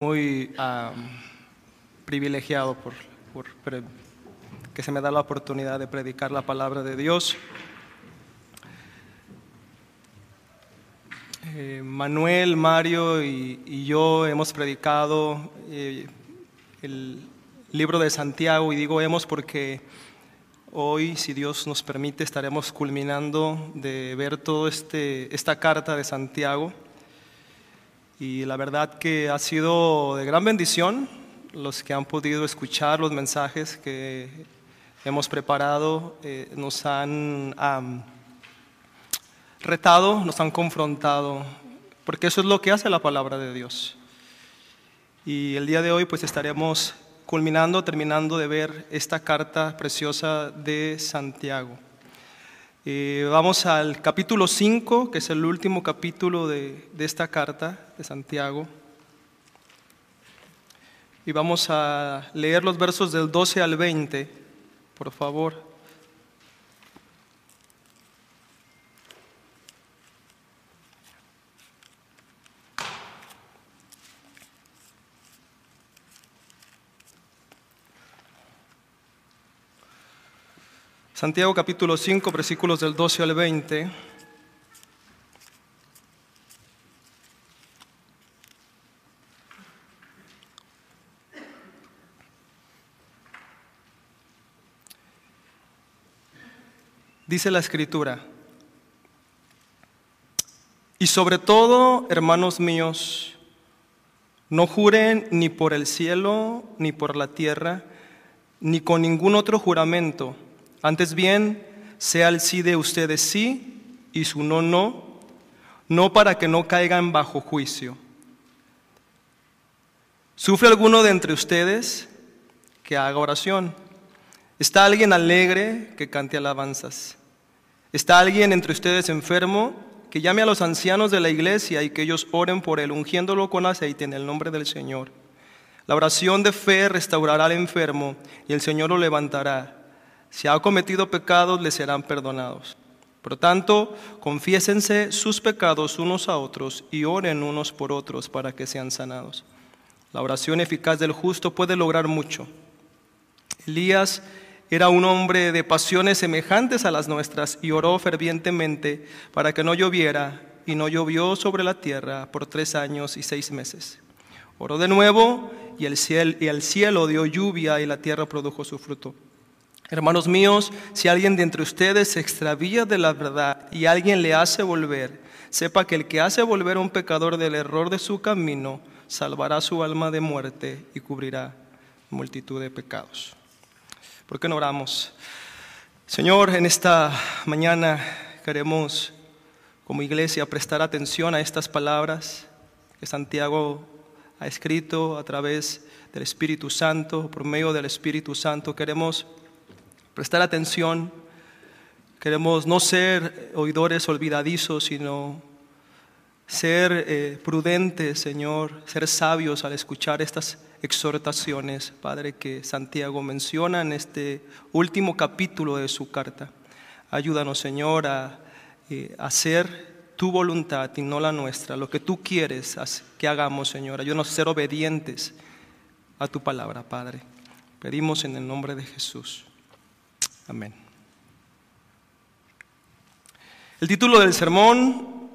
muy privilegiado por, que se me da la oportunidad de predicar la palabra de Dios. Eh, Manuel, Mario y, yo hemos predicado eh, el libro de Santiago y digo hemos porque hoy, si Dios nos permite, estaremos culminando de ver toda este, esta carta de Santiago y la verdad que ha sido de gran bendición los que han podido escuchar los mensajes que hemos preparado, eh, nos han retado, nos han confrontado, porque eso es lo que hace la palabra de Dios. Y el día de hoy pues estaremos culminando, terminando de ver esta carta preciosa de Santiago. Eh, vamos al capítulo 5, que es el último capítulo de, de esta carta de Santiago. Y vamos a leer los versos del 12 al 20, por favor. Santiago capítulo 5, versículos del 12 al 20. Dice la escritura, y sobre todo, hermanos míos, no juren ni por el cielo, ni por la tierra, ni con ningún otro juramento antes bien, sea el sí de ustedes sí y su no no, no para que no caigan bajo juicio. ¿Sufre alguno de entre ustedes que haga oración? ¿Está alguien alegre que cante alabanzas? ¿Está alguien entre ustedes enfermo que llame a los ancianos de la iglesia y que ellos oren por él, ungiéndolo con aceite en el nombre del Señor? La oración de fe restaurará al enfermo y el Señor lo levantará. Si ha cometido pecados, le serán perdonados. Por tanto, confiésense sus pecados unos a otros y oren unos por otros para que sean sanados. La oración eficaz del justo puede lograr mucho. Elías era un hombre de pasiones semejantes a las nuestras y oró fervientemente para que no lloviera y no llovió sobre la tierra por tres años y seis meses. Oró de nuevo y el cielo, y el cielo dio lluvia y la tierra produjo su fruto. Hermanos míos, si alguien de entre ustedes se extravía de la verdad y alguien le hace volver, sepa que el que hace volver a un pecador del error de su camino, salvará su alma de muerte y cubrirá multitud de pecados. ¿Por qué no oramos? Señor, en esta mañana queremos como iglesia prestar atención a estas palabras que Santiago ha escrito a través del Espíritu Santo, por medio del Espíritu Santo. Queremos prestar atención. Queremos no ser oidores olvidadizos, sino ser eh, prudentes, Señor, ser sabios al escuchar estas exhortaciones, Padre, que Santiago menciona en este último capítulo de su carta. Ayúdanos, Señor, a eh, hacer tu voluntad y no la nuestra, lo que tú quieres que hagamos, Señor. Ayúdanos a ser obedientes a tu palabra, Padre. Pedimos en el nombre de Jesús. Amén. El título del sermón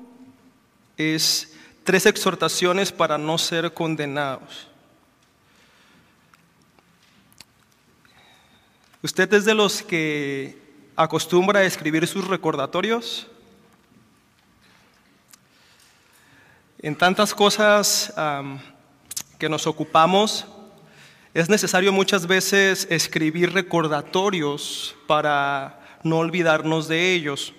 es Tres exhortaciones para no ser condenados. ¿Usted es de los que acostumbra a escribir sus recordatorios? En tantas cosas que nos ocupamos, es necesario muchas veces escribir recordatorios para no olvidarnos de ellos.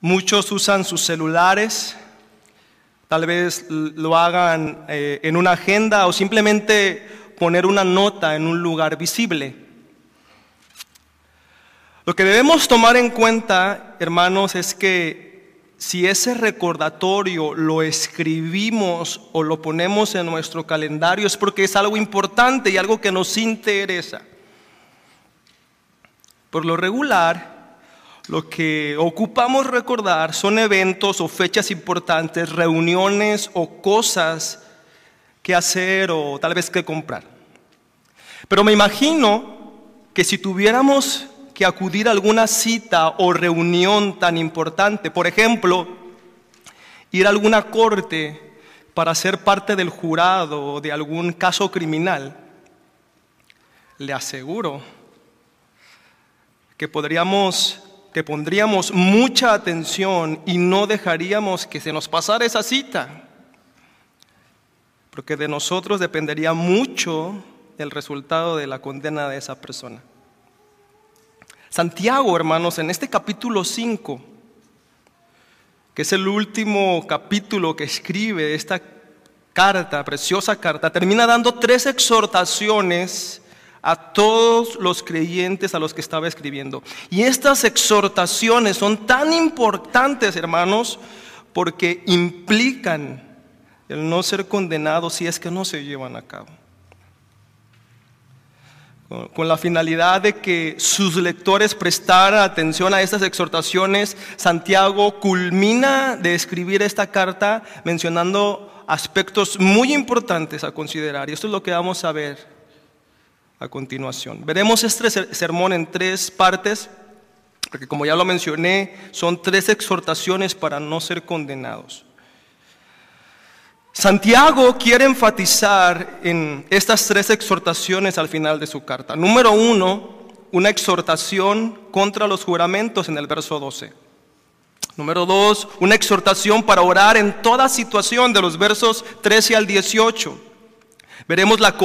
Muchos usan sus celulares, tal vez lo hagan eh, en una agenda o simplemente poner una nota en un lugar visible. Lo que debemos tomar en cuenta, hermanos, es que si ese recordatorio lo escribimos o lo ponemos en nuestro calendario es porque es algo importante y algo que nos interesa. Por lo regular, lo que ocupamos recordar son eventos o fechas importantes, reuniones o cosas qué hacer o tal vez qué comprar. Pero me imagino que si tuviéramos acudir a alguna cita o reunión tan importante, por ejemplo, ir a alguna corte para ser parte del jurado de algún caso criminal, le aseguro que podríamos que pondríamos mucha atención y no dejaríamos que se nos pasara esa cita, porque de nosotros dependería mucho el resultado de la condena de esa persona. Santiago, hermanos, en este capítulo 5, que es el último capítulo que escribe esta carta, preciosa carta, termina dando tres exhortaciones a todos los creyentes a los que estaba escribiendo. Y estas exhortaciones son tan importantes, hermanos, porque implican el no ser condenado si es que no se llevan a cabo. Con la finalidad de que sus lectores prestaran atención a estas exhortaciones, Santiago culmina de escribir esta carta mencionando aspectos muy importantes a considerar. Y esto es lo que vamos a ver a continuación. Veremos este sermón en tres partes, porque como ya lo mencioné, son tres exhortaciones para no ser condenados. Santiago quiere enfatizar en estas tres exhortaciones al final de su carta. Número uno, una exhortación contra los juramentos en el verso 12. Número dos, una exhortación para orar en toda situación de los versos 13 al 18. Veremos la,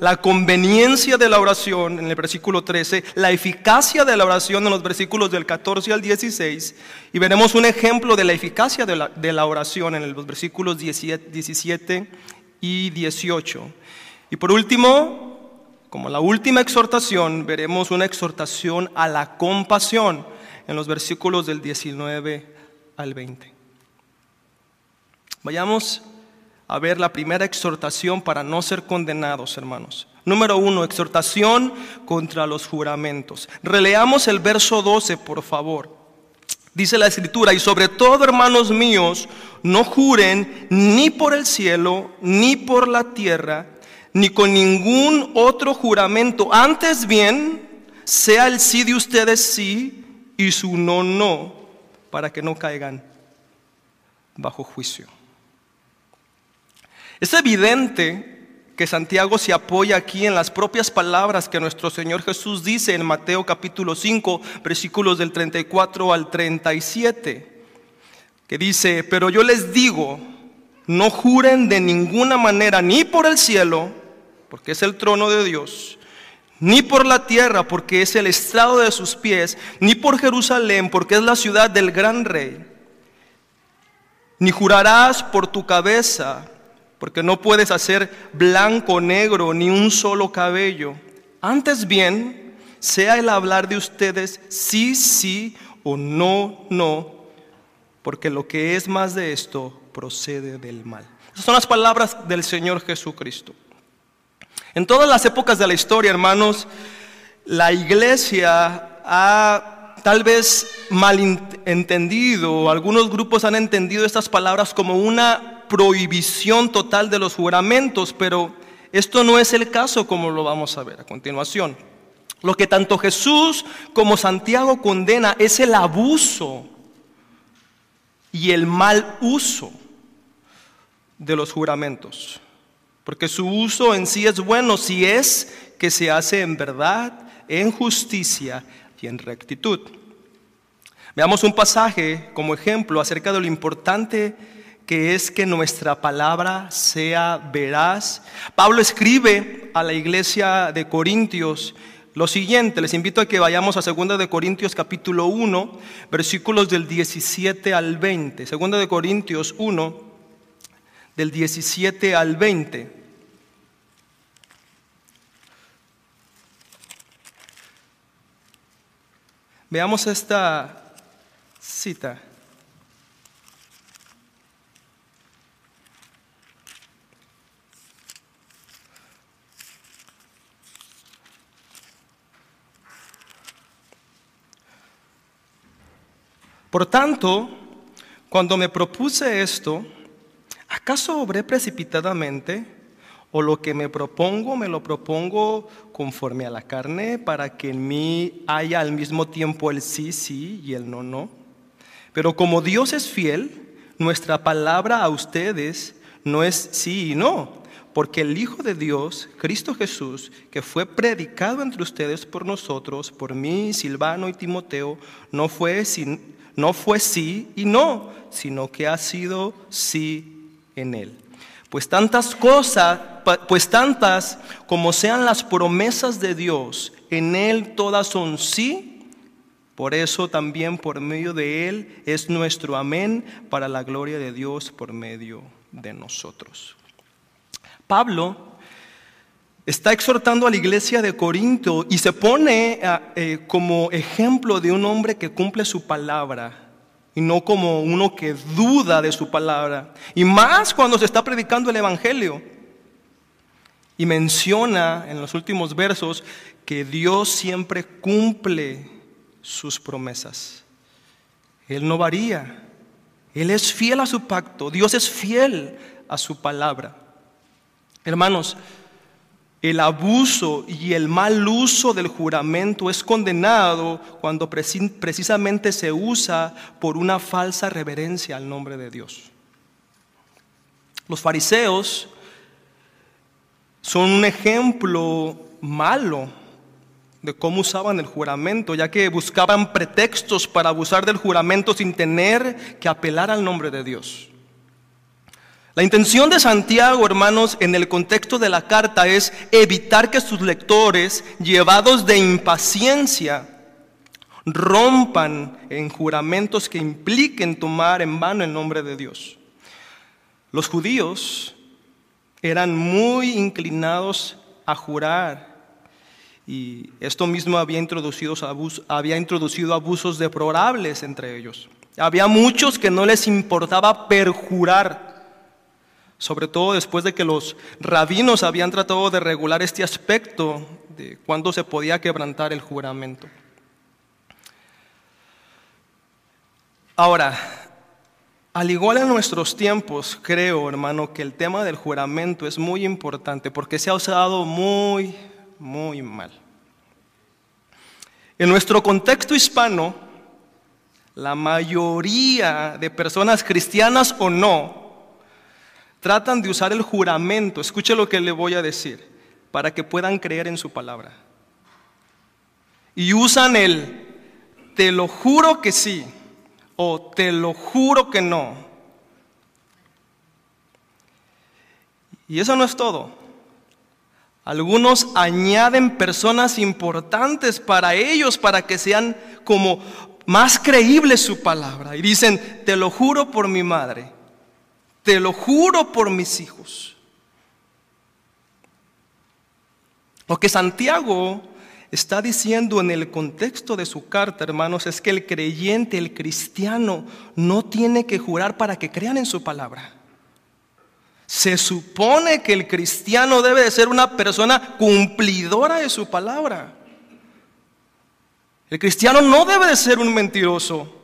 la, conveniencia de la oración en el versículo 13, la eficacia de la oración en los versículos del 14 al 16 y veremos un ejemplo de la eficacia de la, de la oración en los versículos 17 y 18. Y por último, como la última exhortación, veremos una exhortación a la compasión en los versículos del 19 al 20. Vayamos a ver la primera exhortación para no ser condenados, hermanos. Número uno, exhortación contra los juramentos. Releamos el verso 12, por favor. Dice la escritura, y sobre todo, hermanos míos, no juren ni por el cielo, ni por la tierra, ni con ningún otro juramento. Antes bien, sea el sí de ustedes sí y su no no, para que no caigan bajo juicio. Es evidente que Santiago se apoya aquí en las propias palabras que nuestro Señor Jesús dice en Mateo capítulo 5, versículos del 34 al 37, que dice, pero yo les digo, no juren de ninguna manera ni por el cielo, porque es el trono de Dios, ni por la tierra, porque es el estrado de sus pies, ni por Jerusalén, porque es la ciudad del gran rey. Ni jurarás por tu cabeza, porque no puedes hacer blanco, negro, ni un solo cabello. Antes bien, sea el hablar de ustedes sí, sí o no, no, porque lo que es más de esto procede del mal. Esas son las palabras del Señor Jesucristo. En todas las épocas de la historia, hermanos, la iglesia ha tal vez malentendido, algunos grupos han entendido estas palabras como una prohibición total de los juramentos, pero esto no es el caso como lo vamos a ver a continuación. Lo que tanto Jesús como Santiago condena es el abuso y el mal uso de los juramentos. Porque su uso en sí es bueno si es que se hace en verdad, en justicia y en rectitud. Veamos un pasaje como ejemplo acerca de lo importante que es que nuestra palabra sea veraz. Pablo escribe a la iglesia de Corintios lo siguiente, les invito a que vayamos a 2 de Corintios capítulo 1, versículos del 17 al 20. 2 de Corintios 1 del 17 al 20. Veamos esta cita. Por tanto, cuando me propuse esto, ¿acaso obré precipitadamente o lo que me propongo, me lo propongo conforme a la carne para que en mí haya al mismo tiempo el sí, sí y el no, no. Pero como Dios es fiel, nuestra palabra a ustedes no es sí y no, porque el Hijo de Dios, Cristo Jesús, que fue predicado entre ustedes por nosotros, por mí, Silvano y Timoteo, no fue, no fue sí y no, sino que ha sido sí en él. Pues tantas cosas, pues tantas como sean las promesas de Dios, en Él todas son sí. Por eso también por medio de Él es nuestro amén para la gloria de Dios por medio de nosotros. Pablo está exhortando a la iglesia de Corinto y se pone eh, como ejemplo de un hombre que cumple su palabra y no como uno que duda de su palabra. Y más cuando se está predicando el Evangelio. Y menciona en los últimos versos que Dios siempre cumple sus promesas. Él no varía. Él es fiel a su pacto. Dios es fiel a su palabra. Hermanos, el abuso y el mal uso del juramento es condenado cuando precisamente se usa por una falsa reverencia al nombre de Dios. Los fariseos son un ejemplo malo de cómo usaban el juramento, ya que buscaban pretextos para abusar del juramento sin tener que apelar al nombre de Dios. La intención de Santiago, hermanos, en el contexto de la carta es evitar que sus lectores, llevados de impaciencia, rompan en juramentos que impliquen tomar en vano el nombre de Dios. Los judíos eran muy inclinados a jurar y esto mismo había introducido, abusos deplorables entre ellos. Había muchos que no les importaba perjurar sobre todo después de que los rabinos habían tratado de regular este aspecto de cuándo se podía quebrantar el juramento. Ahora, al igual en nuestros tiempos, creo, hermano, que el tema del juramento es muy importante porque se ha usado muy, muy mal. En nuestro contexto hispano, la mayoría de personas cristianas o no tratan de usar el juramento, escuche lo que le voy a decir, para que puedan creer en su palabra. Y usan el te lo juro que sí o te lo juro que no. Y eso no es todo. Algunos añaden personas importantes para ellos, para que sean como más creíbles su palabra. Y dicen, te lo juro por mi madre, te lo juro por mis hijos. Lo que Santiago está diciendo en el contexto de su carta, hermanos, es que el creyente, el cristiano, no tiene que jurar para que crean en su palabra. Se supone que el cristiano debe de ser una persona cumplidora de su palabra. El cristiano no debe de ser un mentiroso.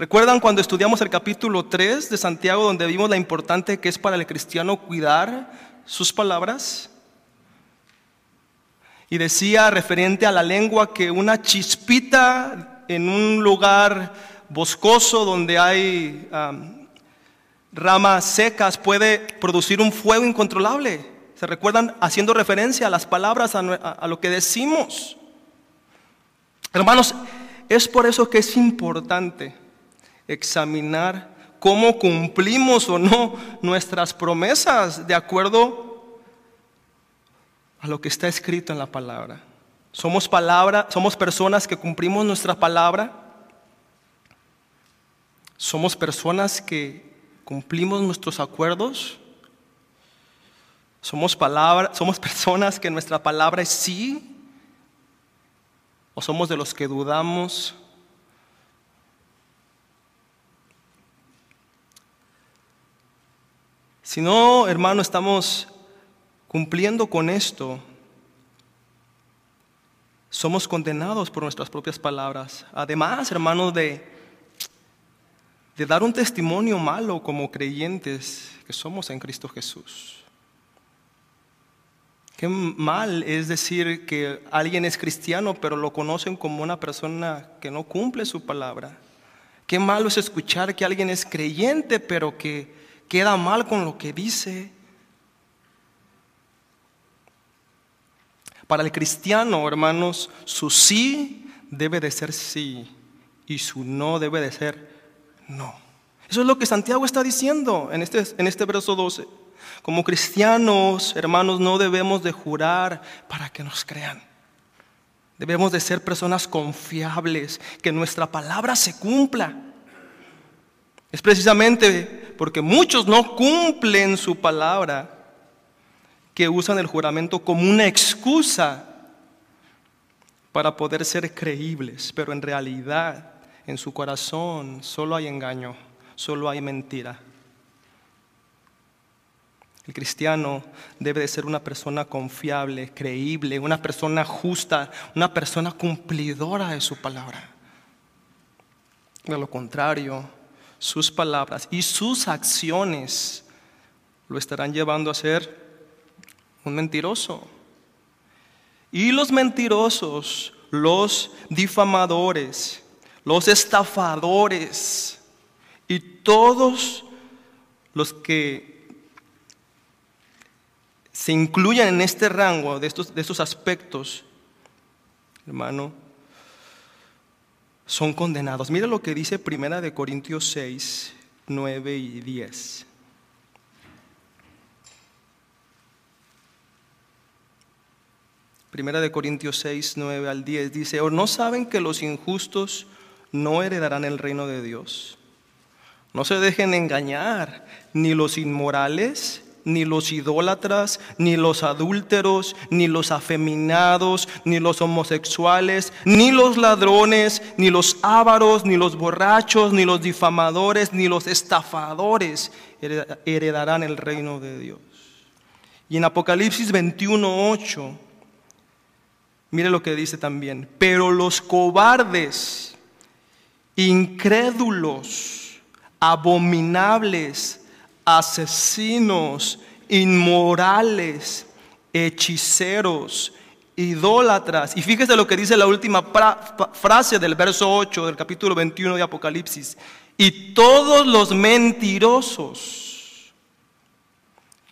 ¿Recuerdan cuando estudiamos el capítulo 3 de Santiago donde vimos la importante que es para el cristiano cuidar sus palabras? Y decía referente a la lengua que una chispita en un lugar boscoso donde hay ramas secas puede producir un fuego incontrolable. ¿Se recuerdan haciendo referencia a las palabras, a lo que decimos? Hermanos, es por eso que es importante examinar cómo cumplimos o no nuestras promesas de acuerdo a lo que está escrito en la palabra. Somos palabra, somos personas que cumplimos nuestra palabra. Somos personas que cumplimos nuestros acuerdos. Somos somos personas que nuestra palabra es sí. O somos de los que dudamos Si no, hermano, estamos cumpliendo con esto, somos condenados por nuestras propias palabras. Además, hermano, de, de dar un testimonio malo como creyentes que somos en Cristo Jesús. Qué mal es decir que alguien es cristiano, pero lo conocen como una persona que no cumple su palabra. Qué malo es escuchar que alguien es creyente, pero que queda mal con lo que dice. Para el cristiano, hermanos, su sí debe de ser sí y su no debe de ser no. Eso es lo que Santiago está diciendo en este, en este verso 12. Como cristianos, hermanos, no debemos de jurar para que nos crean. Debemos de ser personas confiables, que nuestra palabra se cumpla. Es precisamente porque muchos no cumplen su palabra que usan el juramento como una excusa para poder ser creíbles, pero en realidad en su corazón solo hay engaño, solo hay mentira. El cristiano debe de ser una persona confiable, creíble, una persona justa, una persona cumplidora de su palabra. De lo contrario, sus palabras y sus acciones lo estarán llevando a ser un mentiroso. Y los mentirosos, los difamadores, los estafadores y todos los que se incluyan en este rango de estos, de estos aspectos, hermano, son condenados. Mira lo que dice Primera de Corintios 6, 9 y 10. Primera de Corintios 6, 9 al 10 dice, ¿o no saben que los injustos no heredarán el reino de Dios? No se dejen engañar, ni los inmorales, ni los idólatras, ni los adúlteros, ni los afeminados, ni los homosexuales, ni los ladrones, ni los ávaros, ni los borrachos, ni los difamadores, ni los estafadores heredarán el reino de Dios. Y en Apocalipsis 21:8, mire lo que dice también, pero los cobardes, incrédulos, abominables, asesinos, inmorales, hechiceros, idólatras. Y fíjese lo que dice la última frase del verso 8 del capítulo 21 de Apocalipsis. Y todos los mentirosos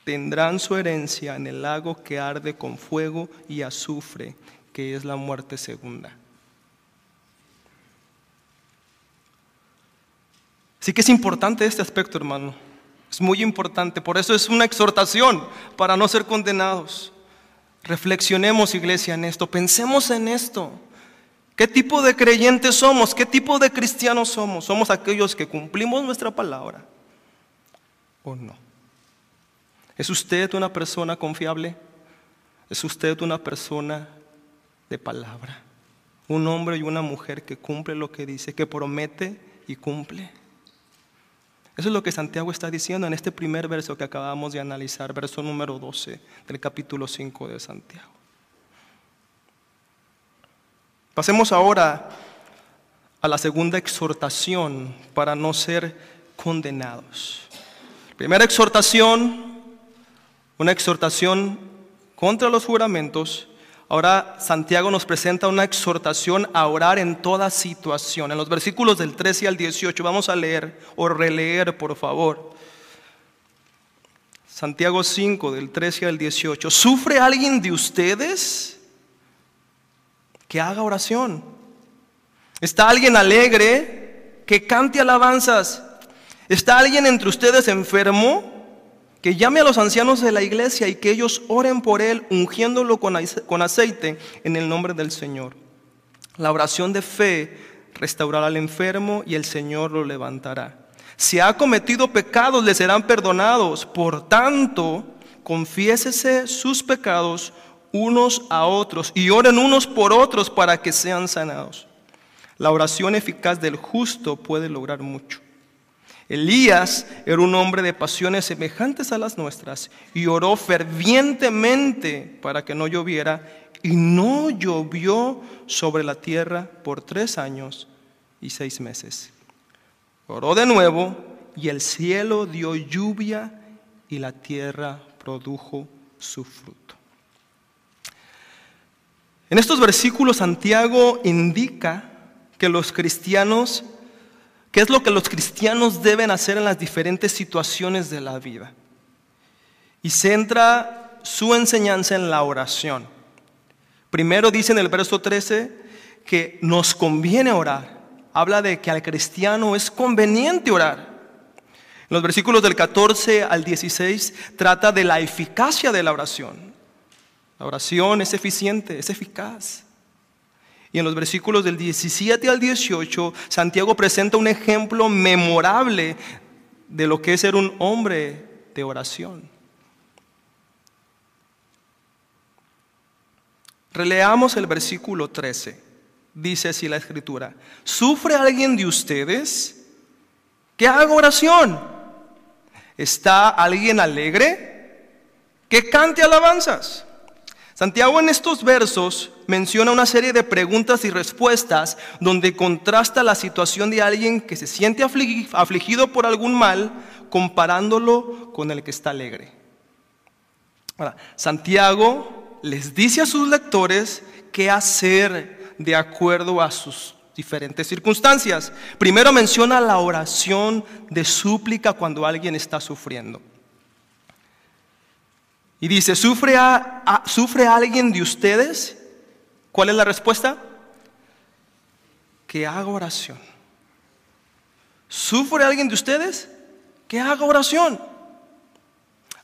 tendrán su herencia en el lago que arde con fuego y azufre, que es la muerte segunda. Así que es importante este aspecto, hermano. Es muy importante, por eso es una exhortación para no ser condenados. Reflexionemos, iglesia, en esto, pensemos en esto. ¿Qué tipo de creyentes somos? ¿Qué tipo de cristianos somos? ¿Somos aquellos que cumplimos nuestra palabra o no? ¿Es usted una persona confiable? ¿Es usted una persona de palabra? Un hombre y una mujer que cumple lo que dice, que promete y cumple. Eso es lo que Santiago está diciendo en este primer verso que acabamos de analizar, verso número 12 del capítulo 5 de Santiago. Pasemos ahora a la segunda exhortación para no ser condenados. Primera exhortación, una exhortación contra los juramentos Ahora Santiago nos presenta una exhortación a orar en toda situación. En los versículos del 13 al 18 vamos a leer o releer, por favor. Santiago 5 del 13 al 18. ¿Sufre alguien de ustedes que haga oración? ¿Está alguien alegre que cante alabanzas? ¿Está alguien entre ustedes enfermo? Que llame a los ancianos de la iglesia y que ellos oren por él, ungiéndolo con aceite en el nombre del Señor. La oración de fe restaurará al enfermo y el Señor lo levantará. Si ha cometido pecados, le serán perdonados. Por tanto, confiésese sus pecados unos a otros y oren unos por otros para que sean sanados. La oración eficaz del justo puede lograr mucho. Elías era un hombre de pasiones semejantes a las nuestras y oró fervientemente para que no lloviera y no llovió sobre la tierra por tres años y seis meses. Oró de nuevo y el cielo dio lluvia y la tierra produjo su fruto. En estos versículos Santiago indica que los cristianos, qué es lo que los cristianos deben hacer en las diferentes situaciones de la vida. Y centra su enseñanza en la oración. Primero dice en el verso 13 que nos conviene orar. Habla de que al cristiano es conveniente orar. En los versículos del 14 al 16 trata de la eficacia de la oración. La oración es eficiente, es eficaz. Y en los versículos del 17 al 18, Santiago presenta un ejemplo memorable de lo que es ser un hombre de oración. Releamos el versículo 13. Dice así la escritura. ¿Sufre alguien de ustedes que haga oración? ¿Está alguien alegre? Que cante alabanzas. Santiago en estos versos menciona una serie de preguntas y respuestas donde contrasta la situación de alguien que se siente afligido por algún mal comparándolo con el que está alegre. Ahora, Santiago les dice a sus lectores qué hacer de acuerdo a sus diferentes circunstancias. Primero menciona la oración de súplica cuando alguien está sufriendo. Y dice, ¿sufre, a, ¿sufre alguien de ustedes? ¿Cuál es la respuesta? Que haga oración. ¿Sufre alguien de ustedes? Que haga oración.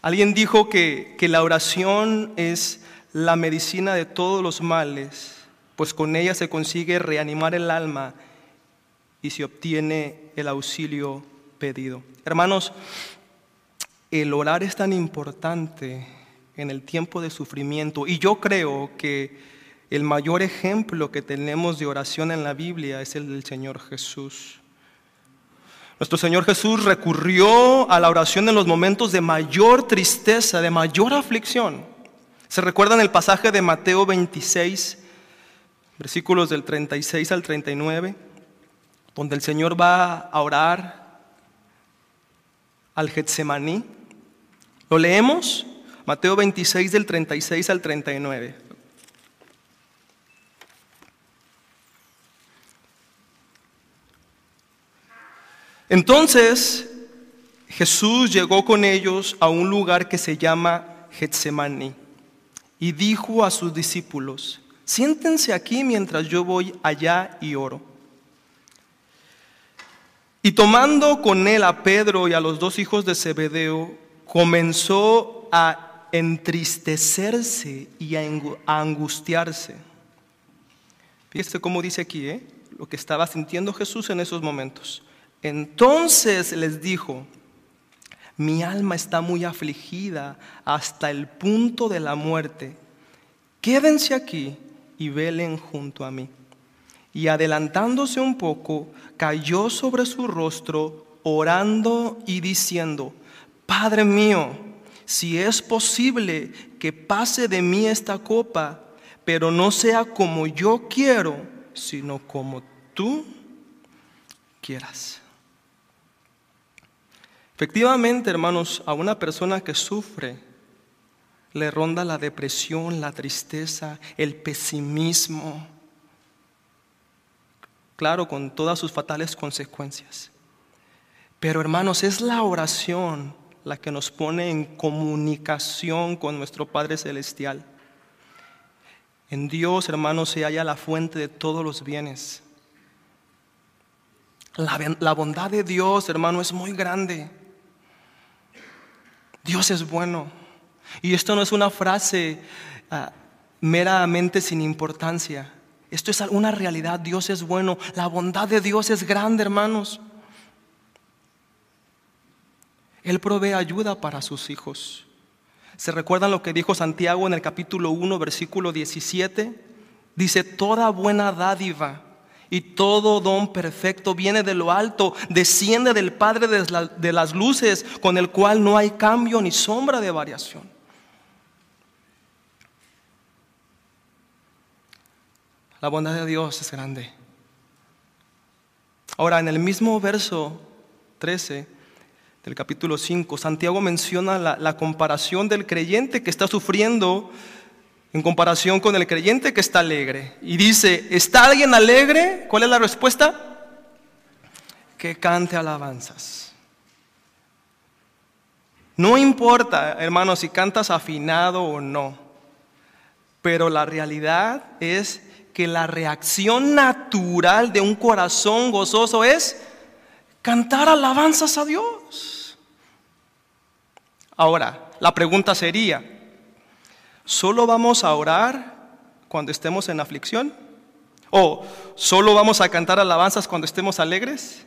Alguien dijo que, que la oración es la medicina de todos los males, pues con ella se consigue reanimar el alma y se obtiene el auxilio pedido. Hermanos, el orar es tan importante en el tiempo de sufrimiento. Y yo creo que el mayor ejemplo que tenemos de oración en la Biblia es el del Señor Jesús. Nuestro Señor Jesús recurrió a la oración en los momentos de mayor tristeza, de mayor aflicción. ¿Se recuerdan el pasaje de Mateo 26, versículos del 36 al 39, donde el Señor va a orar al Getsemaní? ¿Lo leemos? Mateo 26 del 36 al 39. Entonces Jesús llegó con ellos a un lugar que se llama Getsemaní y dijo a sus discípulos, siéntense aquí mientras yo voy allá y oro. Y tomando con él a Pedro y a los dos hijos de Zebedeo, comenzó a entristecerse y a angustiarse. Fíjese cómo dice aquí, ¿eh? lo que estaba sintiendo Jesús en esos momentos. Entonces les dijo, mi alma está muy afligida hasta el punto de la muerte. Quédense aquí y velen junto a mí. Y adelantándose un poco, cayó sobre su rostro, orando y diciendo, Padre mío, si es posible que pase de mí esta copa, pero no sea como yo quiero, sino como tú quieras. Efectivamente, hermanos, a una persona que sufre le ronda la depresión, la tristeza, el pesimismo, claro, con todas sus fatales consecuencias. Pero hermanos, es la oración la que nos pone en comunicación con nuestro Padre Celestial. En Dios, hermanos, se halla la fuente de todos los bienes. La, bondad de Dios, hermano, es muy grande. Dios es bueno. Y esto no es una frase ah, meramente sin importancia. Esto es una realidad. Dios es bueno. La bondad de Dios es grande, hermanos. Él provee ayuda para sus hijos. ¿Se recuerdan lo que dijo Santiago en el capítulo 1, versículo 17? Dice, toda buena dádiva y todo don perfecto viene de lo alto, desciende del Padre de las luces, con el cual no hay cambio ni sombra de variación. La bondad de Dios es grande. Ahora, en el mismo verso 13, del capítulo 5, Santiago menciona la, comparación del creyente que está sufriendo en comparación con el creyente que está alegre. Y dice, ¿está alguien alegre? ¿Cuál es la respuesta? Que cante alabanzas. No importa, hermano, si cantas afinado o no, pero la realidad es que la reacción natural de un corazón gozoso es cantar alabanzas a Dios. Ahora, la pregunta sería, ¿Solo vamos a orar cuando estemos en aflicción? ¿O solo vamos a cantar alabanzas cuando estemos alegres?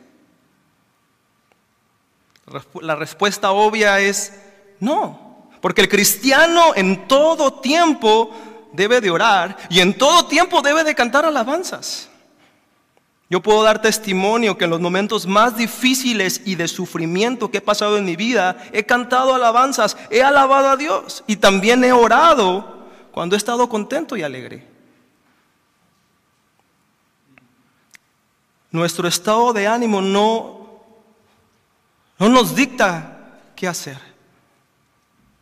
La respuesta obvia es no, porque el cristiano en todo tiempo debe de orar y en todo tiempo debe de cantar alabanzas. Yo puedo dar testimonio que en los momentos más difíciles y de sufrimiento que he pasado en mi vida, he cantado alabanzas, he alabado a Dios y también he orado cuando he estado contento y alegre. Nuestro estado de ánimo no, no nos dicta qué hacer.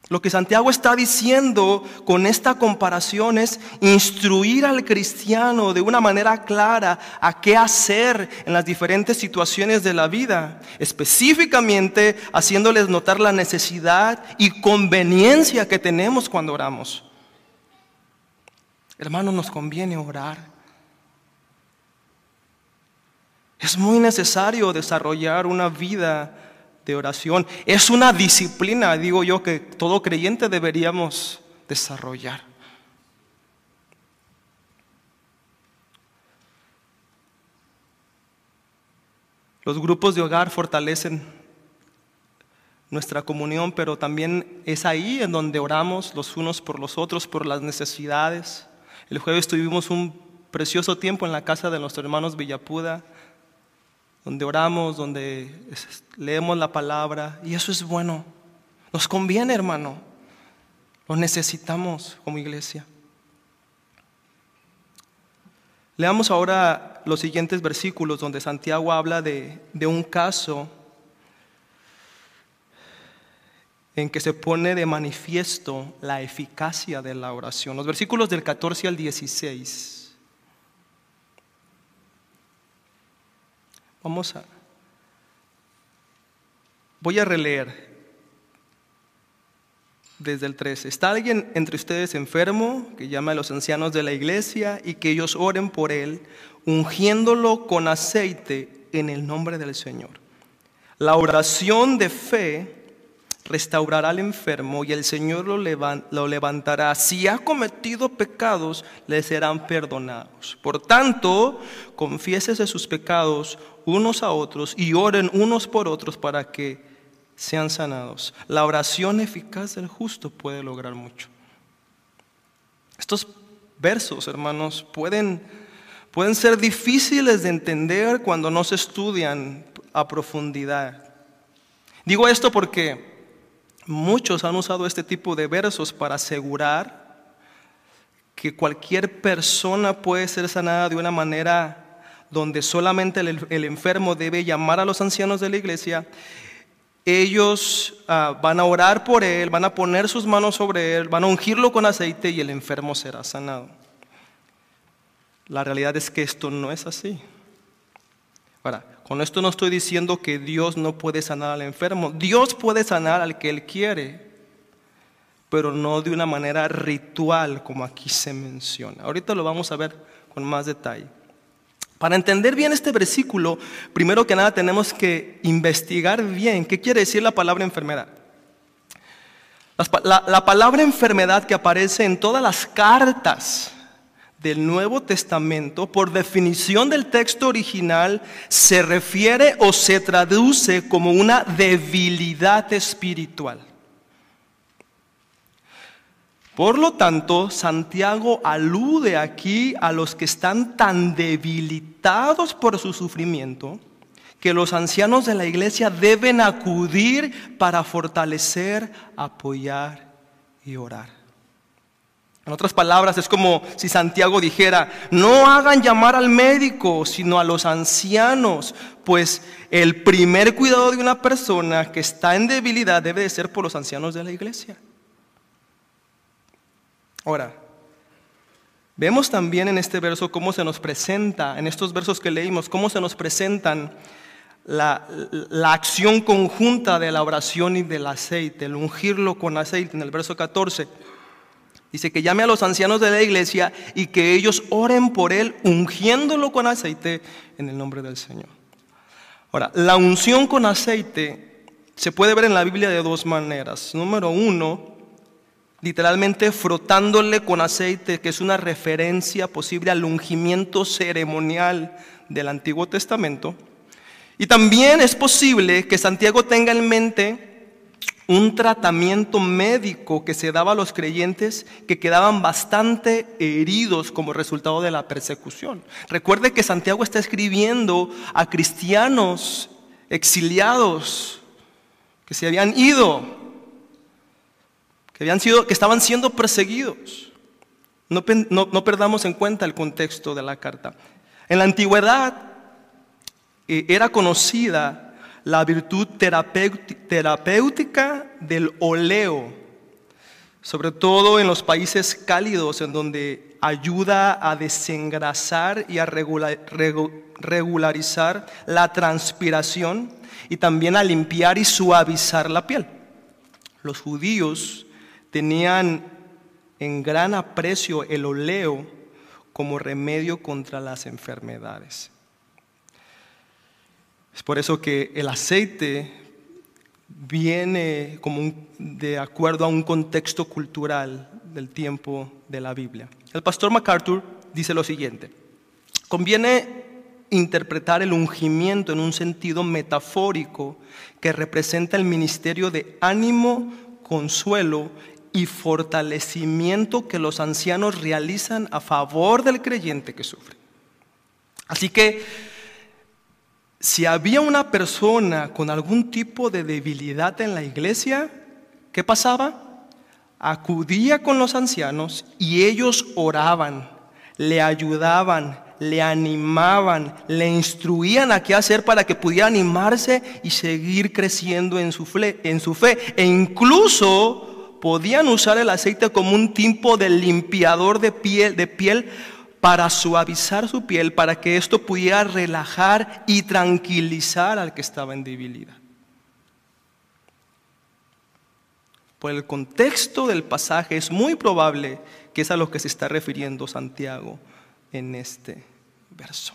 Lo que Santiago está diciendo con esta comparación es instruir al cristiano de una manera clara a qué hacer en las diferentes situaciones de la vida, específicamente haciéndoles notar la necesidad y conveniencia que tenemos cuando oramos. Hermano, nos conviene orar. Es muy necesario desarrollar una vida de oración. Es una disciplina, digo yo, que todo creyente deberíamos desarrollar. Los grupos de hogar fortalecen nuestra comunión, pero también es ahí en donde oramos los unos por los otros, por las necesidades. El jueves tuvimos un precioso tiempo en la casa de nuestros hermanos Villapuda donde oramos, donde leemos la palabra, y eso es bueno. Nos conviene, hermano. Lo necesitamos como iglesia. Leamos ahora los siguientes versículos donde Santiago habla de, un caso en que se pone de manifiesto la eficacia de la oración. Los versículos del 14 al 16. Vamos a... Voy a releer desde el 13. ¿Está alguien entre ustedes enfermo que llame a los ancianos de la iglesia y que ellos oren por él, ungiéndolo con aceite en el nombre del Señor? La oración de fe restaurará al enfermo y el Señor lo, lo, levantará. Si ha cometido pecados, le serán perdonados. Por tanto, confiésese sus pecados unos a otros y oren unos por otros para que sean sanados. La oración eficaz del justo puede lograr mucho. Estos versos, hermanos, pueden, pueden ser difíciles de entender cuando no se estudian a profundidad. Digo esto porque Muchos han usado este tipo de versos para asegurar que cualquier persona puede ser sanada de una manera donde solamente el, enfermo debe llamar a los ancianos de la iglesia. Ellos ah, van a orar por él, van a poner sus manos sobre él, van a ungirlo con aceite y el enfermo será sanado. La realidad es que esto no es así. Ahora, con esto no estoy diciendo que Dios no puede sanar al enfermo. Dios puede sanar al que Él quiere, pero no de una manera ritual como aquí se menciona. Ahorita lo vamos a ver con más detalle. Para entender bien este versículo, primero que nada tenemos que investigar bien qué quiere decir la palabra enfermedad. La, la palabra enfermedad que aparece en todas las cartas del Nuevo Testamento, por definición del texto original, se refiere o se traduce como una debilidad espiritual. Por lo tanto, Santiago alude aquí a los que están tan debilitados por su sufrimiento que los ancianos de la iglesia deben acudir para fortalecer, apoyar y orar. En otras palabras, es como si Santiago dijera, no hagan llamar al médico, sino a los ancianos, pues el primer cuidado de una persona que está en debilidad debe de ser por los ancianos de la iglesia. Ahora, Vemos también en este verso cómo se nos presenta, en estos versos que leímos, cómo se nos presentan la, la, acción conjunta de la oración y del aceite, el ungirlo con aceite en el verso 14. Dice que llame a los ancianos de la iglesia y que ellos oren por él, ungiéndolo con aceite en el nombre del Señor. Ahora, la unción con aceite se puede ver en la Biblia de dos maneras. Número uno, literalmente frotándole con aceite, que es una referencia posible al ungimiento ceremonial del Antiguo Testamento. Y también es posible que Santiago tenga en mente un tratamiento médico que se daba a los creyentes que quedaban bastante heridos como resultado de la persecución. Recuerde que Santiago está escribiendo a cristianos exiliados que se habían ido, que, habían sido, que estaban siendo perseguidos. No, no perdamos en cuenta el contexto de la carta. En la antigüedad eh, era conocida la virtud terapéutica del oleo, sobre todo en los países cálidos, en donde ayuda a desengrasar y a regularizar la transpiración y también a limpiar y suavizar la piel. Los judíos tenían en gran aprecio el oleo como remedio contra las enfermedades. Es por eso que el aceite viene como de acuerdo a un contexto cultural del tiempo de la Biblia. El pastor MacArthur dice lo siguiente, conviene interpretar el ungimiento en un sentido metafórico que representa el ministerio de ánimo, consuelo y fortalecimiento que los ancianos realizan a favor del creyente que sufre. Así que si había una persona con algún tipo de debilidad en la iglesia, ¿qué pasaba? Acudía con los ancianos y ellos oraban, le ayudaban, le animaban, le instruían a qué hacer para que pudiera animarse y seguir creciendo en su, fe, en su fe. E incluso podían usar el aceite como un tipo de limpiador de piel, de piel para suavizar su piel, para que esto pudiera relajar y tranquilizar al que estaba en debilidad. Por el contexto del pasaje es muy probable que es a lo que se está refiriendo Santiago en este verso.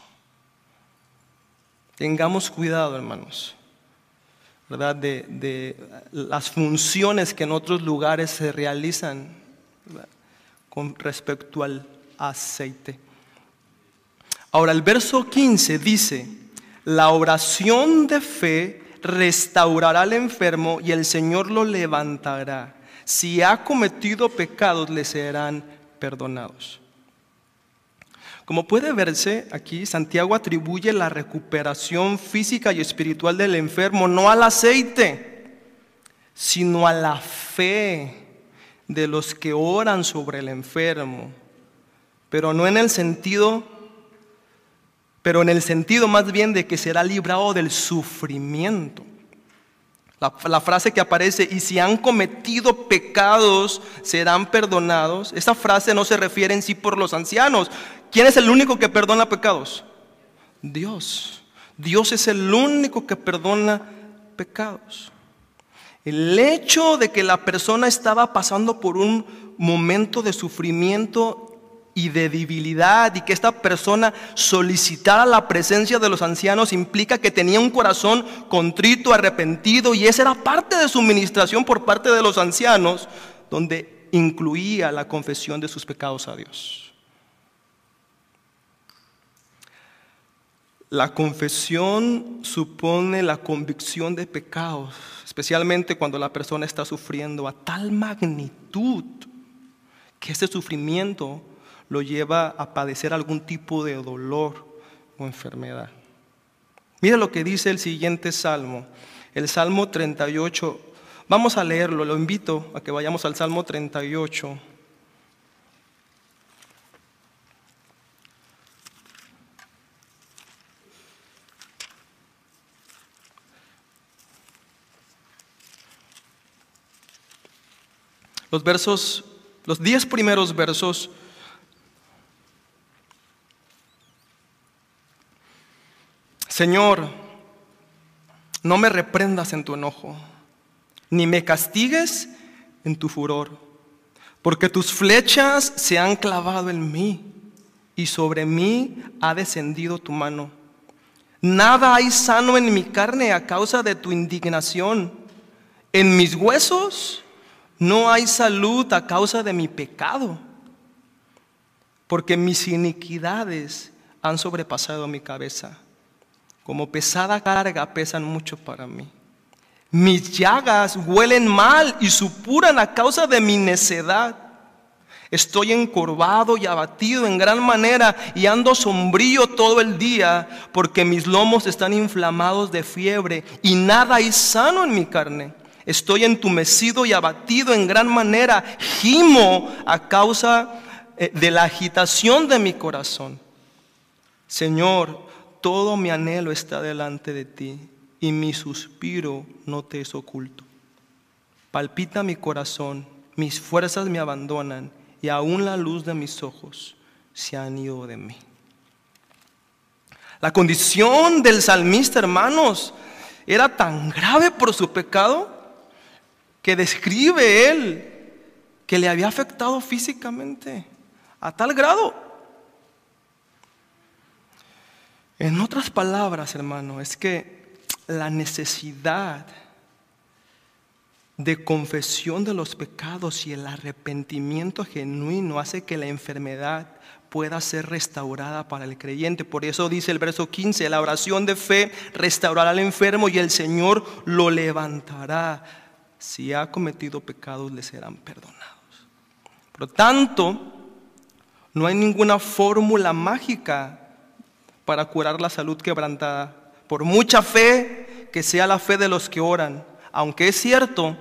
Tengamos cuidado, hermanos, ¿verdad? De, las funciones que en otros lugares se realizan con respecto al aceite. Ahora el verso 15 dice, la oración de fe restaurará al enfermo y el Señor lo levantará. Si ha cometido pecados, le serán perdonados. Como puede verse aquí, Santiago atribuye la recuperación física y espiritual del enfermo no al aceite, sino a la fe de los que oran sobre el enfermo pero no en el sentido, pero en el sentido más bien de que será librado del sufrimiento. La, frase que aparece, y si han cometido pecados, serán perdonados. Esa frase no se refiere en sí por los ancianos. ¿Quién es el único que perdona pecados? Dios. Dios es el único que perdona pecados. El hecho de que la persona estaba pasando por un momento de sufrimiento y de debilidad y que esta persona solicitara la presencia de los ancianos implica que tenía un corazón contrito, arrepentido y esa era parte de su ministración por parte de los ancianos donde incluía la confesión de sus pecados a Dios. La confesión supone la convicción de pecados, especialmente cuando la persona está sufriendo a tal magnitud que ese sufrimiento lo lleva a padecer algún tipo de dolor o enfermedad. Mira lo que dice el siguiente salmo, el Salmo 38. Vamos a leerlo, lo invito a que vayamos al Salmo 38. Los versos, los diez primeros versos Señor, no me reprendas en tu enojo, ni me castigues en tu furor, porque tus flechas se han clavado en mí y sobre mí ha descendido tu mano. Nada hay sano en mi carne a causa de tu indignación. En mis huesos no hay salud a causa de mi pecado, porque mis iniquidades han sobrepasado mi cabeza. Como pesada carga pesan mucho para mí. Mis llagas huelen mal y supuran a causa de mi necedad. Estoy encorvado y abatido en gran manera y ando sombrío todo el día porque mis lomos están inflamados de fiebre y nada hay sano en mi carne. Estoy entumecido y abatido en gran manera. Gimo a causa eh, de la agitación de mi corazón. Señor, todo mi anhelo está delante de ti y mi suspiro no te es oculto. Palpita mi corazón, mis fuerzas me abandonan y aún la luz de mis ojos se han ido de mí. La condición del salmista, hermanos, era tan grave por su pecado que describe él que le había afectado físicamente a tal grado. En otras palabras, hermano, es que la necesidad de confesión de los pecados y el arrepentimiento genuino hace que la enfermedad pueda ser restaurada para el creyente. Por eso dice el verso 15, la oración de fe restaurará al enfermo y el Señor lo levantará. Si ha cometido pecados, le serán perdonados. Por lo tanto, no hay ninguna fórmula mágica para curar la salud quebrantada. Por mucha fe que sea la fe de los que oran, aunque es cierto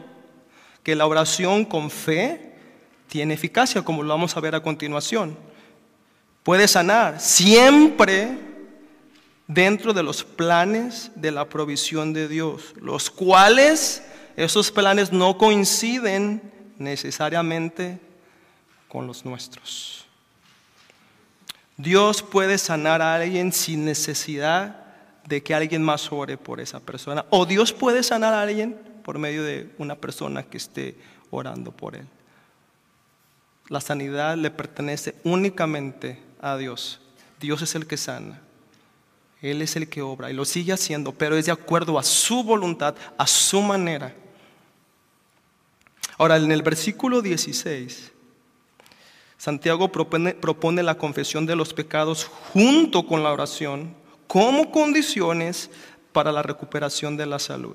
que la oración con fe tiene eficacia, como lo vamos a ver a continuación. Puede sanar siempre dentro de los planes de la provisión de Dios, los cuales esos planes no coinciden necesariamente con los nuestros. Dios puede sanar a alguien sin necesidad de que alguien más ore por esa persona. O Dios puede sanar a alguien por medio de una persona que esté orando por él. La sanidad le pertenece únicamente a Dios. Dios es el que sana. Él es el que obra y lo sigue haciendo, pero es de acuerdo a su voluntad, a su manera. Ahora, en el versículo 16, Santiago propone, propone, la confesión de los pecados junto con la oración como condiciones para la recuperación de la salud.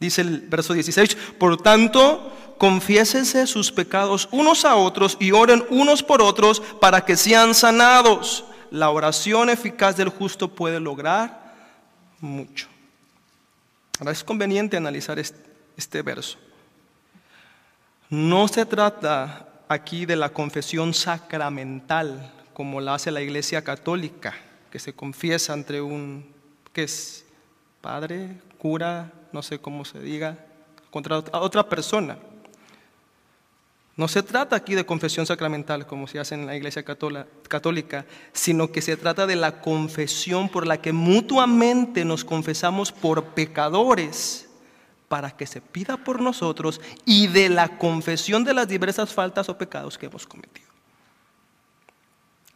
Dice el verso 16, por tanto, confiésese sus pecados unos a otros y oren unos por otros para que sean sanados. La oración eficaz del justo puede lograr mucho. Ahora es conveniente analizar este, verso. No se trata aquí de la confesión sacramental como la hace la Iglesia Católica, que se confiesa entre un, que es padre, cura, no sé cómo se diga, contra otra persona. No se trata aquí de confesión sacramental como se hace en la iglesia católica, sino que se trata de la confesión por la que mutuamente nos confesamos por pecadores para que se pida por nosotros y de la confesión de las diversas faltas o pecados que hemos cometido.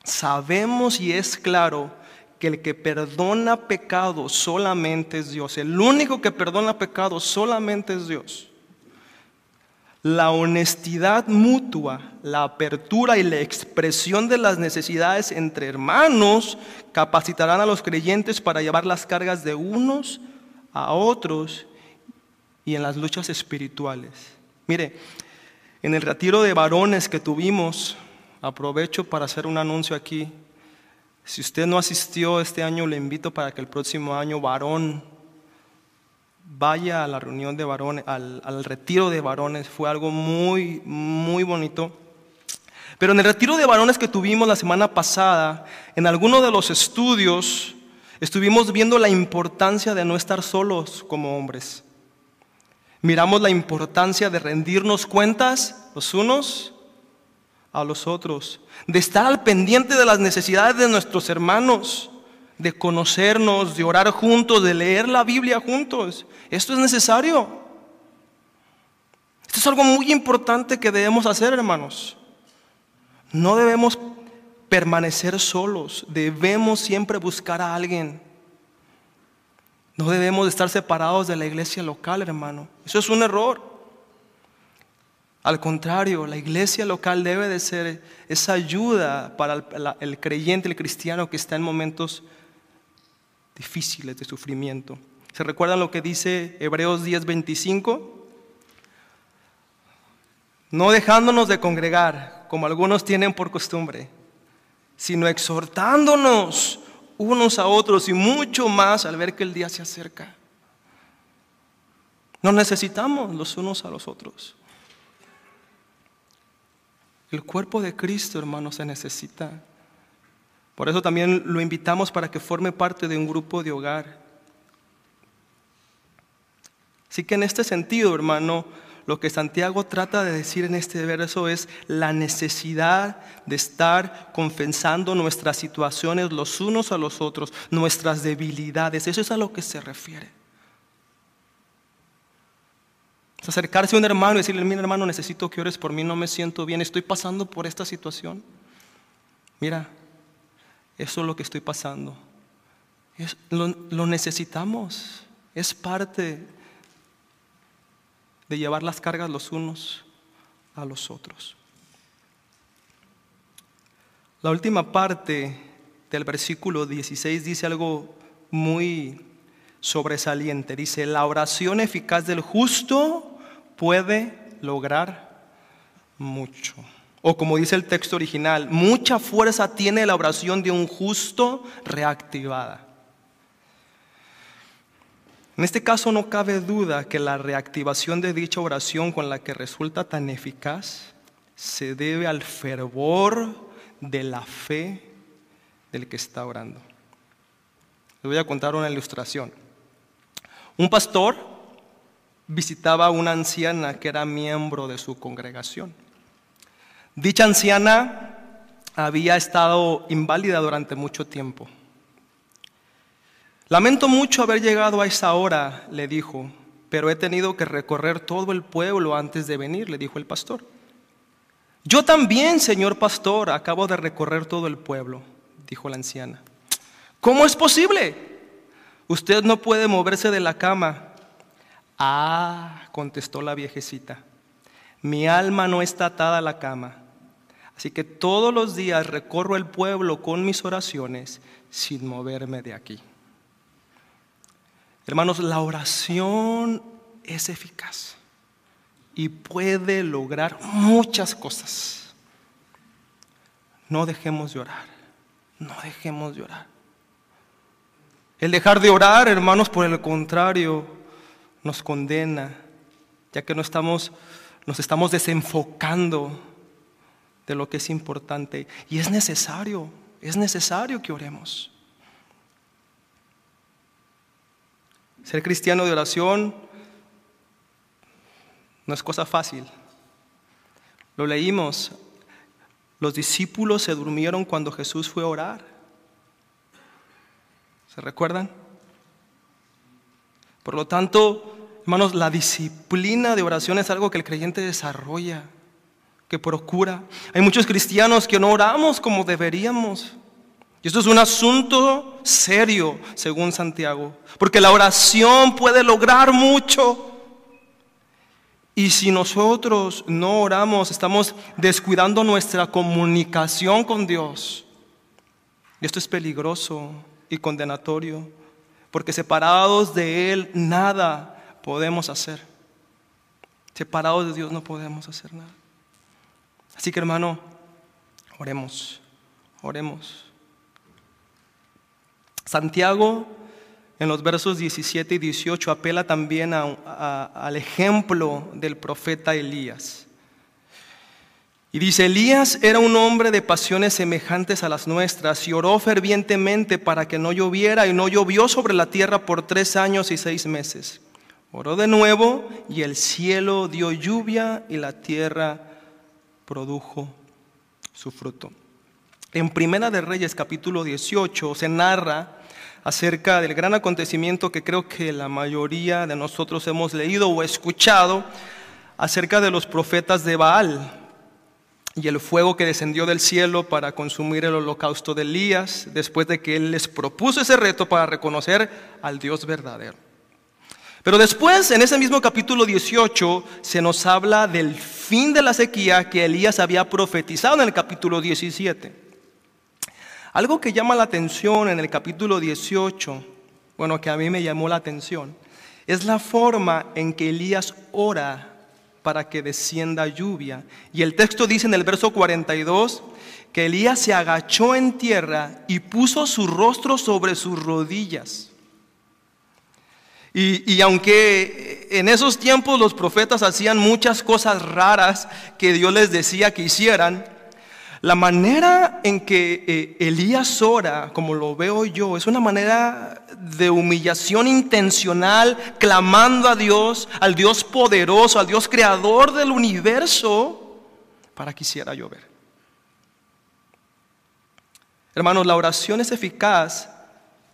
Sabemos y es claro que el que perdona pecado solamente es Dios. El único que perdona pecado solamente es Dios. La honestidad mutua, la apertura y la expresión de las necesidades entre hermanos capacitarán a los creyentes para llevar las cargas de unos a otros y en las luchas espirituales. Mire, en el retiro de varones que tuvimos, aprovecho para hacer un anuncio aquí, si usted no asistió este año, le invito para que el próximo año varón vaya a la reunión de varones, al, al retiro de varones. Fue algo muy, muy bonito. Pero en el retiro de varones que tuvimos la semana pasada, en alguno de los estudios, estuvimos viendo la importancia de no estar solos como hombres. Miramos la importancia de rendirnos cuentas los unos a los otros, de estar al pendiente de las necesidades de nuestros hermanos, de conocernos, de orar juntos, de leer la Biblia juntos. Esto es necesario. Esto es algo muy importante que debemos hacer, hermanos. No debemos permanecer solos, debemos siempre buscar a alguien. No debemos estar separados de la iglesia local, hermano. Eso es un error. Al contrario, la iglesia local debe de ser esa ayuda para el, creyente, el cristiano que está en momentos difíciles de sufrimiento. ¿Se recuerdan lo que dice Hebreos 10:25? No dejándonos de congregar, como algunos tienen por costumbre, sino exhortándonos unos a otros y mucho más al ver que el día se acerca. Nos necesitamos los unos a los otros. El cuerpo de Cristo, hermano, se necesita. Por eso también lo invitamos para que forme parte de un grupo de hogar. Así que en este sentido, hermano, lo que Santiago trata de decir en este verso es la necesidad de estar confesando nuestras situaciones los unos a los otros, nuestras debilidades. Eso es a lo que se refiere. acercarse a un hermano y decirle, mi hermano, necesito que ores por mí, no me siento bien, estoy pasando por esta situación. Mira, eso es lo que estoy pasando. lo, necesitamos, es parte de llevar las cargas los unos a los otros. La última parte del versículo 16 dice algo muy sobresaliente. Dice, la oración eficaz del justo puede lograr mucho. O como dice el texto original, mucha fuerza tiene la oración de un justo reactivada. En este caso no cabe duda que la reactivación de dicha oración con la que resulta tan eficaz se debe al fervor de la fe del que está orando. Les voy a contar una ilustración. Un pastor visitaba a una anciana que era miembro de su congregación. Dicha anciana había estado inválida durante mucho tiempo. Lamento mucho haber llegado a esa hora, le dijo, pero he tenido que recorrer todo el pueblo antes de venir, le dijo el pastor. Yo también, señor pastor, acabo de recorrer todo el pueblo, dijo la anciana. ¿Cómo es posible? Usted no puede moverse de la cama Ah, contestó la viejecita, mi alma no está atada a la cama, así que todos los días recorro el pueblo con mis oraciones sin moverme de aquí. Hermanos, la oración es eficaz y puede lograr muchas cosas. No dejemos de orar, no dejemos de orar. El dejar de orar, hermanos, por el contrario, nos condena, ya que no estamos, nos estamos desenfocando de lo que es importante. Y es necesario, es necesario que oremos. Ser cristiano de oración no es cosa fácil. Lo leímos. Los discípulos se durmieron cuando Jesús fue a orar. ¿Se recuerdan? Por lo tanto, hermanos, la disciplina de oración es algo que el creyente desarrolla, que procura. Hay muchos cristianos que no oramos como deberíamos. Y esto es un asunto serio, según Santiago, porque la oración puede lograr mucho. Y si nosotros no oramos, estamos descuidando nuestra comunicación con Dios. Y esto es peligroso y condenatorio porque separados de Él nada podemos hacer. Separados de Dios no podemos hacer nada. Así que hermano, oremos, oremos. Santiago en los versos 17 y 18 apela también al ejemplo del profeta Elías. Y dice, Elías era un hombre de pasiones semejantes a las nuestras y oró fervientemente para que no lloviera y no llovió sobre la tierra por tres años y seis meses. Oró de nuevo y el cielo dio lluvia y la tierra produjo su fruto. En Primera de Reyes capítulo 18 se narra acerca del gran acontecimiento que creo que la mayoría de nosotros hemos leído o escuchado acerca de los profetas de Baal y el fuego que descendió del cielo para consumir el holocausto de Elías después de que él les propuso ese reto para reconocer al Dios verdadero. Pero después, en ese mismo capítulo 18, se nos habla del fin de la sequía que Elías había profetizado en el capítulo 17. Algo que llama la atención en el capítulo 18, bueno, que a mí me llamó la atención, es la forma en que Elías ora para que descienda lluvia. Y el texto dice en el verso 42 que Elías se agachó en tierra y puso su rostro sobre sus rodillas. Y, y, aunque en esos tiempos los profetas hacían muchas cosas raras que Dios les decía que hicieran, la manera en que eh, Elías ora, como lo veo yo, es una manera de humillación intencional, clamando a Dios, al Dios poderoso, al Dios creador del universo, para que hiciera llover. Hermanos, la oración es eficaz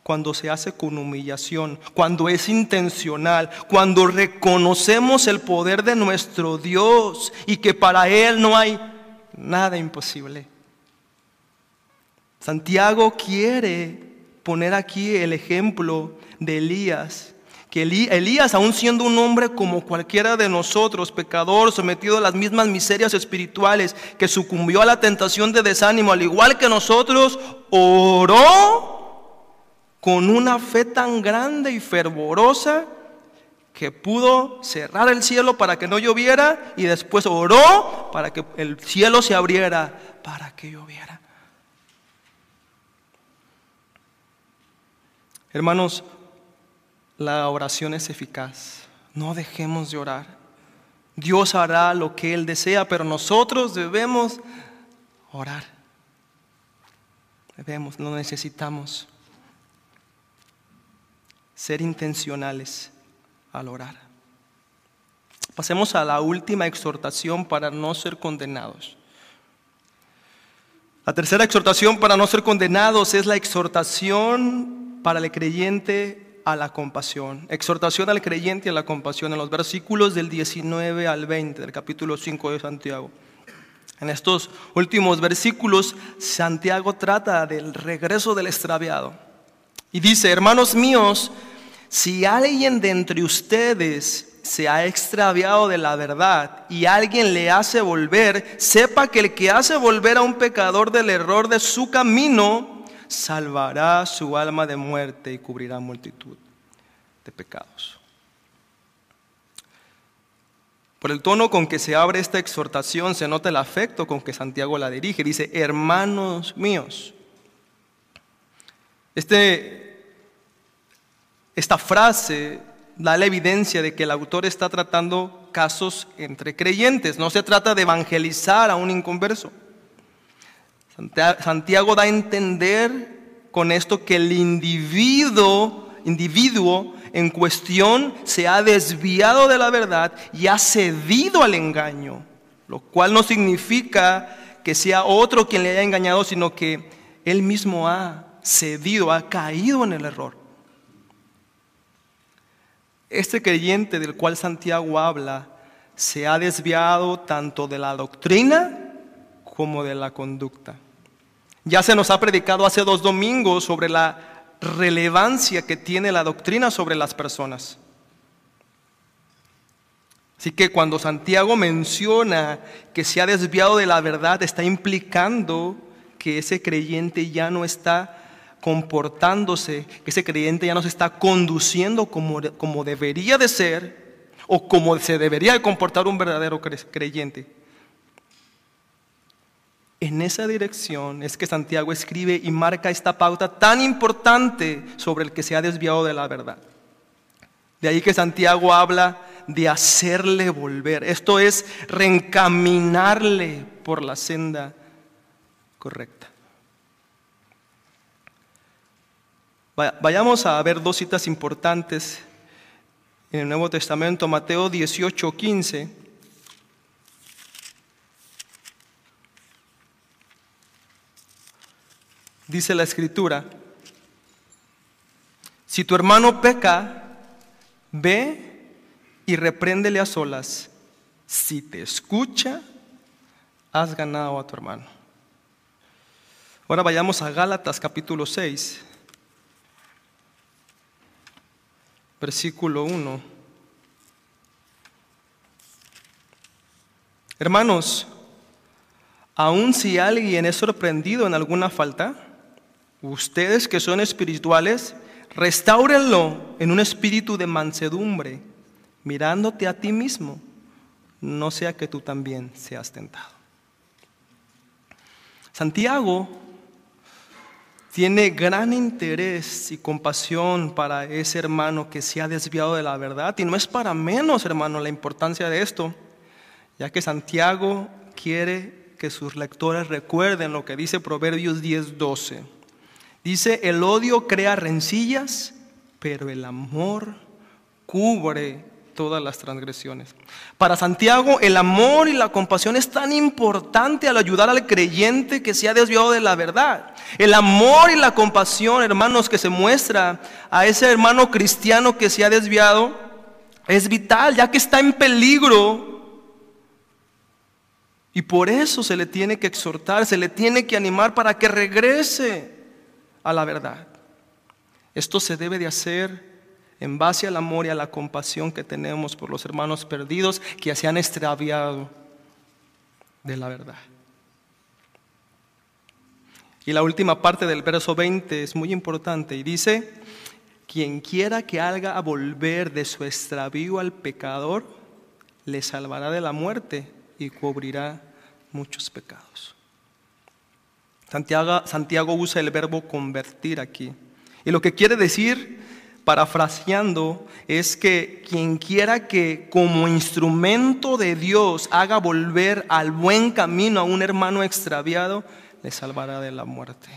cuando se hace con humillación, cuando es intencional, cuando reconocemos el poder de nuestro Dios y que para Él no hay nada imposible. Santiago quiere poner aquí el ejemplo de Elías, que Elías, aun siendo un hombre como cualquiera de nosotros, pecador, sometido a las mismas miserias espirituales, que sucumbió a la tentación de desánimo, al igual que nosotros, oró con una fe tan grande y fervorosa que pudo cerrar el cielo para que no lloviera y después oró para que el cielo se abriera para que lloviera. Hermanos, la oración es eficaz. No dejemos de orar. Dios hará lo que Él desea, pero nosotros debemos orar. Debemos, no necesitamos ser intencionales al orar. Pasemos a la última exhortación para no ser condenados. La tercera exhortación para no ser condenados es la exhortación para el creyente a la compasión. Exhortación al creyente a la compasión en los versículos del 19 al 20 del capítulo 5 de Santiago. En estos últimos versículos, Santiago trata del regreso del extraviado. Y dice, hermanos míos, si alguien de entre ustedes se ha extraviado de la verdad y alguien le hace volver, sepa que el que hace volver a un pecador del error de su camino, salvará su alma de muerte y cubrirá multitud de pecados. Por el tono con que se abre esta exhortación se nota el afecto con que Santiago la dirige. Dice, hermanos míos. Este esta frase da la evidencia de que el autor está tratando casos entre creyentes. No se trata de evangelizar a un inconverso. Santiago da a entender con esto que el individuo, individuo en cuestión se ha desviado de la verdad y ha cedido al engaño, lo cual no significa que sea otro quien le haya engañado, sino que él mismo ha cedido, ha caído en el error. Este creyente del cual Santiago habla se ha desviado tanto de la doctrina como de la conducta. Ya se nos ha predicado hace dos domingos sobre la relevancia que tiene la doctrina sobre las personas. Así que cuando Santiago menciona que se ha desviado de la verdad, está implicando que ese creyente ya no está comportándose, que ese creyente ya no se está conduciendo como, como debería de ser o como se debería de comportar un verdadero creyente. En esa dirección es que Santiago escribe y marca esta pauta tan importante sobre el que se ha desviado de la verdad. De ahí que Santiago habla de hacerle volver. Esto es reencaminarle por la senda correcta. Vayamos a ver dos citas importantes en el Nuevo Testamento, Mateo 18, 15. dice la escritura, si tu hermano peca, ve y repréndele a solas. Si te escucha, has ganado a tu hermano. Ahora vayamos a Gálatas capítulo 6, versículo 1. Hermanos, aun si alguien es sorprendido en alguna falta, ustedes que son espirituales, restáurenlo en un espíritu de mansedumbre, mirándote a ti mismo, no sea que tú también seas tentado. Santiago tiene gran interés y compasión para ese hermano que se ha desviado de la verdad. Y no es para menos, hermano, la importancia de esto, ya que Santiago quiere que sus lectores recuerden lo que dice Proverbios 10:12. Dice, el odio crea rencillas, pero el amor cubre todas las transgresiones. Para Santiago, el amor y la compasión es tan importante al ayudar al creyente que se ha desviado de la verdad. El amor y la compasión, hermanos, que se muestra a ese hermano cristiano que se ha desviado, es vital, ya que está en peligro. Y por eso se le tiene que exhortar, se le tiene que animar para que regrese a la verdad. Esto se debe de hacer en base al amor y a la compasión que tenemos por los hermanos perdidos que se han extraviado de la verdad. Y la última parte del verso 20 es muy importante y dice, quien quiera que haga a volver de su extravío al pecador, le salvará de la muerte y cubrirá muchos pecados. Santiago, Santiago usa el verbo convertir aquí. Y lo que quiere decir parafraseando, es que quien quiera que como instrumento de Dios haga volver al buen camino a un hermano extraviado, le salvará de la muerte.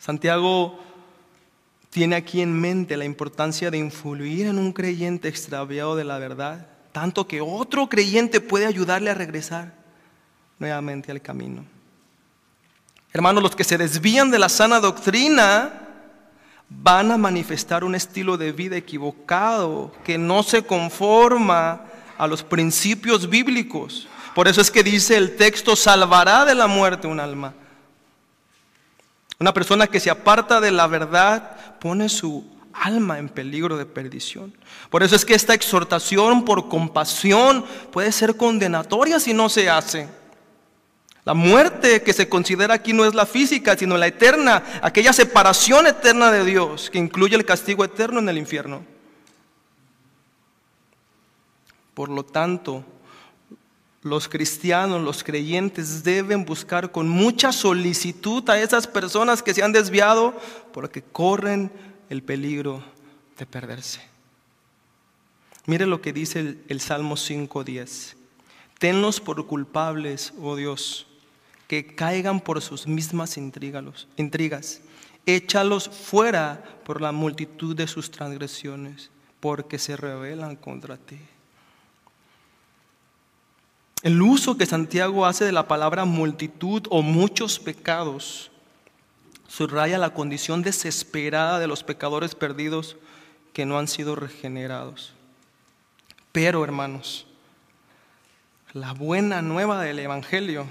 Santiago tiene aquí en mente la importancia de influir en un creyente extraviado de la verdad, tanto que otro creyente puede ayudarle a regresar nuevamente al camino. Hermanos, los que se desvían de la sana doctrina van a manifestar un estilo de vida equivocado que no se conforma a los principios bíblicos. Por eso es que dice el texto, salvará de la muerte un alma. Una persona que se aparta de la verdad pone su alma en peligro de perdición. Por eso es que esta exhortación por compasión puede ser condenatoria si no se hace. La muerte que se considera aquí no es la física, sino la eterna, aquella separación eterna de Dios que incluye el castigo eterno en el infierno. Por lo tanto, los cristianos, los creyentes deben buscar con mucha solicitud a esas personas que se han desviado porque corren el peligro de perderse. Mire lo que dice el, el Salmo 5.10. Tenlos por culpables, oh Dios que caigan por sus mismas intrigas. Échalos fuera por la multitud de sus transgresiones, porque se rebelan contra ti. El uso que Santiago hace de la palabra multitud o muchos pecados subraya la condición desesperada de los pecadores perdidos que no han sido regenerados. Pero, hermanos, la buena nueva del Evangelio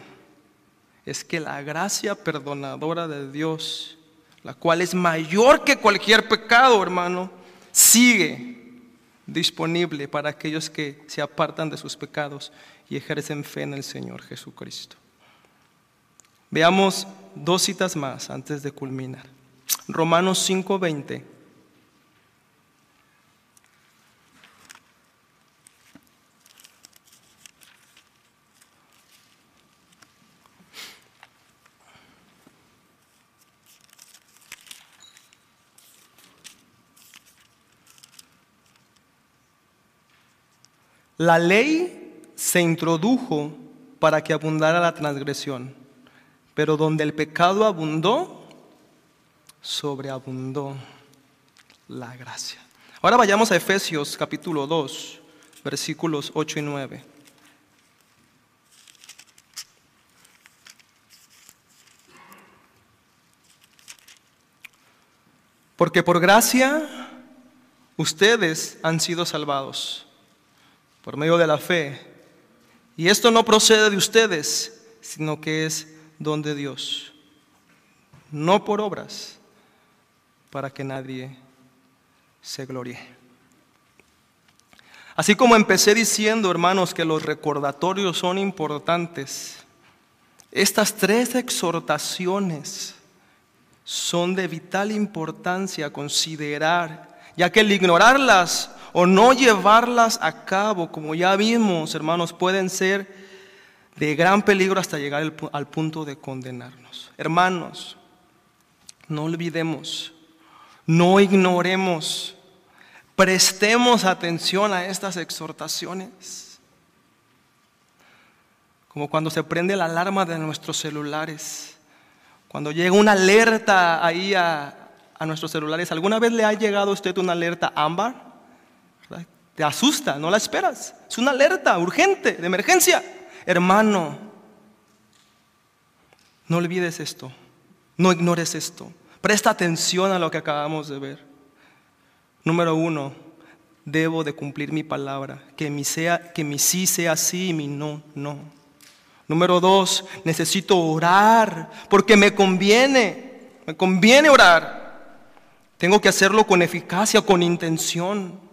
es que la gracia perdonadora de Dios, la cual es mayor que cualquier pecado, hermano, sigue disponible para aquellos que se apartan de sus pecados y ejercen fe en el Señor Jesucristo. Veamos dos citas más antes de culminar. Romanos 5:20. La ley se introdujo para que abundara la transgresión, pero donde el pecado abundó, sobreabundó la gracia. Ahora vayamos a Efesios capítulo 2, versículos 8 y 9. Porque por gracia ustedes han sido salvados por medio de la fe. Y esto no procede de ustedes, sino que es don de Dios. No por obras, para que nadie se gloríe. Así como empecé diciendo, hermanos, que los recordatorios son importantes, estas tres exhortaciones son de vital importancia considerar, ya que el ignorarlas o no llevarlas a cabo, como ya vimos, hermanos, pueden ser de gran peligro hasta llegar al punto de condenarnos. Hermanos, no olvidemos, no ignoremos, prestemos atención a estas exhortaciones. Como cuando se prende la alarma de nuestros celulares cuando llega una alerta ahí a, nuestros celulares, ¿alguna vez le ha llegado a usted una alerta ámbar? Te asusta, no la esperas. Es una alerta urgente, de emergencia. Hermano, no olvides esto, no ignores esto. Presta atención a lo que acabamos de ver. Número uno, debo de cumplir mi palabra, que mi, sea, que mi sí sea sí y mi no, no. Número dos, necesito orar porque me conviene, me conviene orar. Tengo que hacerlo con eficacia, con intención.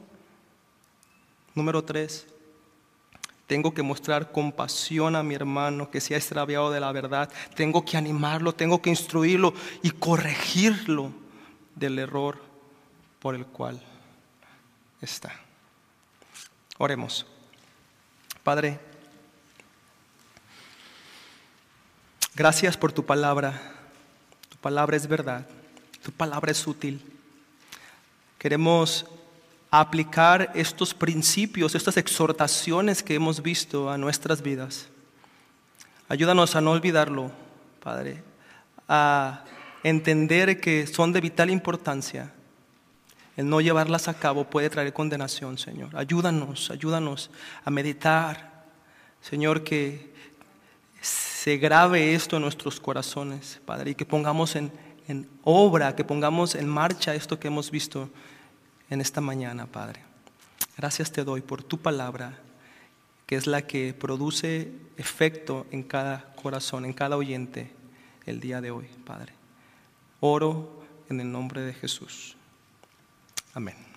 Número tres, tengo que mostrar compasión a mi hermano que se ha extraviado de la verdad. Tengo que animarlo, tengo que instruirlo y corregirlo del error por el cual está. Oremos. Padre, Gracias por tu palabra. Tu palabra es verdad. Tu palabra es útil. Queremos aplicar estos principios, estas exhortaciones que hemos visto a nuestras vidas. Ayúdanos a no olvidarlo, Padre, a entender que son de vital importancia. El no llevarlas a cabo puede traer condenación, Señor. Ayúdanos, ayúdanos a meditar, Señor, que se grave esto en nuestros corazones, Padre, y que pongamos en, en obra, que pongamos en marcha esto que hemos visto en esta mañana, Padre. Gracias te doy por tu palabra, que es la que produce efecto en cada corazón, en cada oyente el día de hoy, Padre. Oro en el nombre de Jesús. Amén.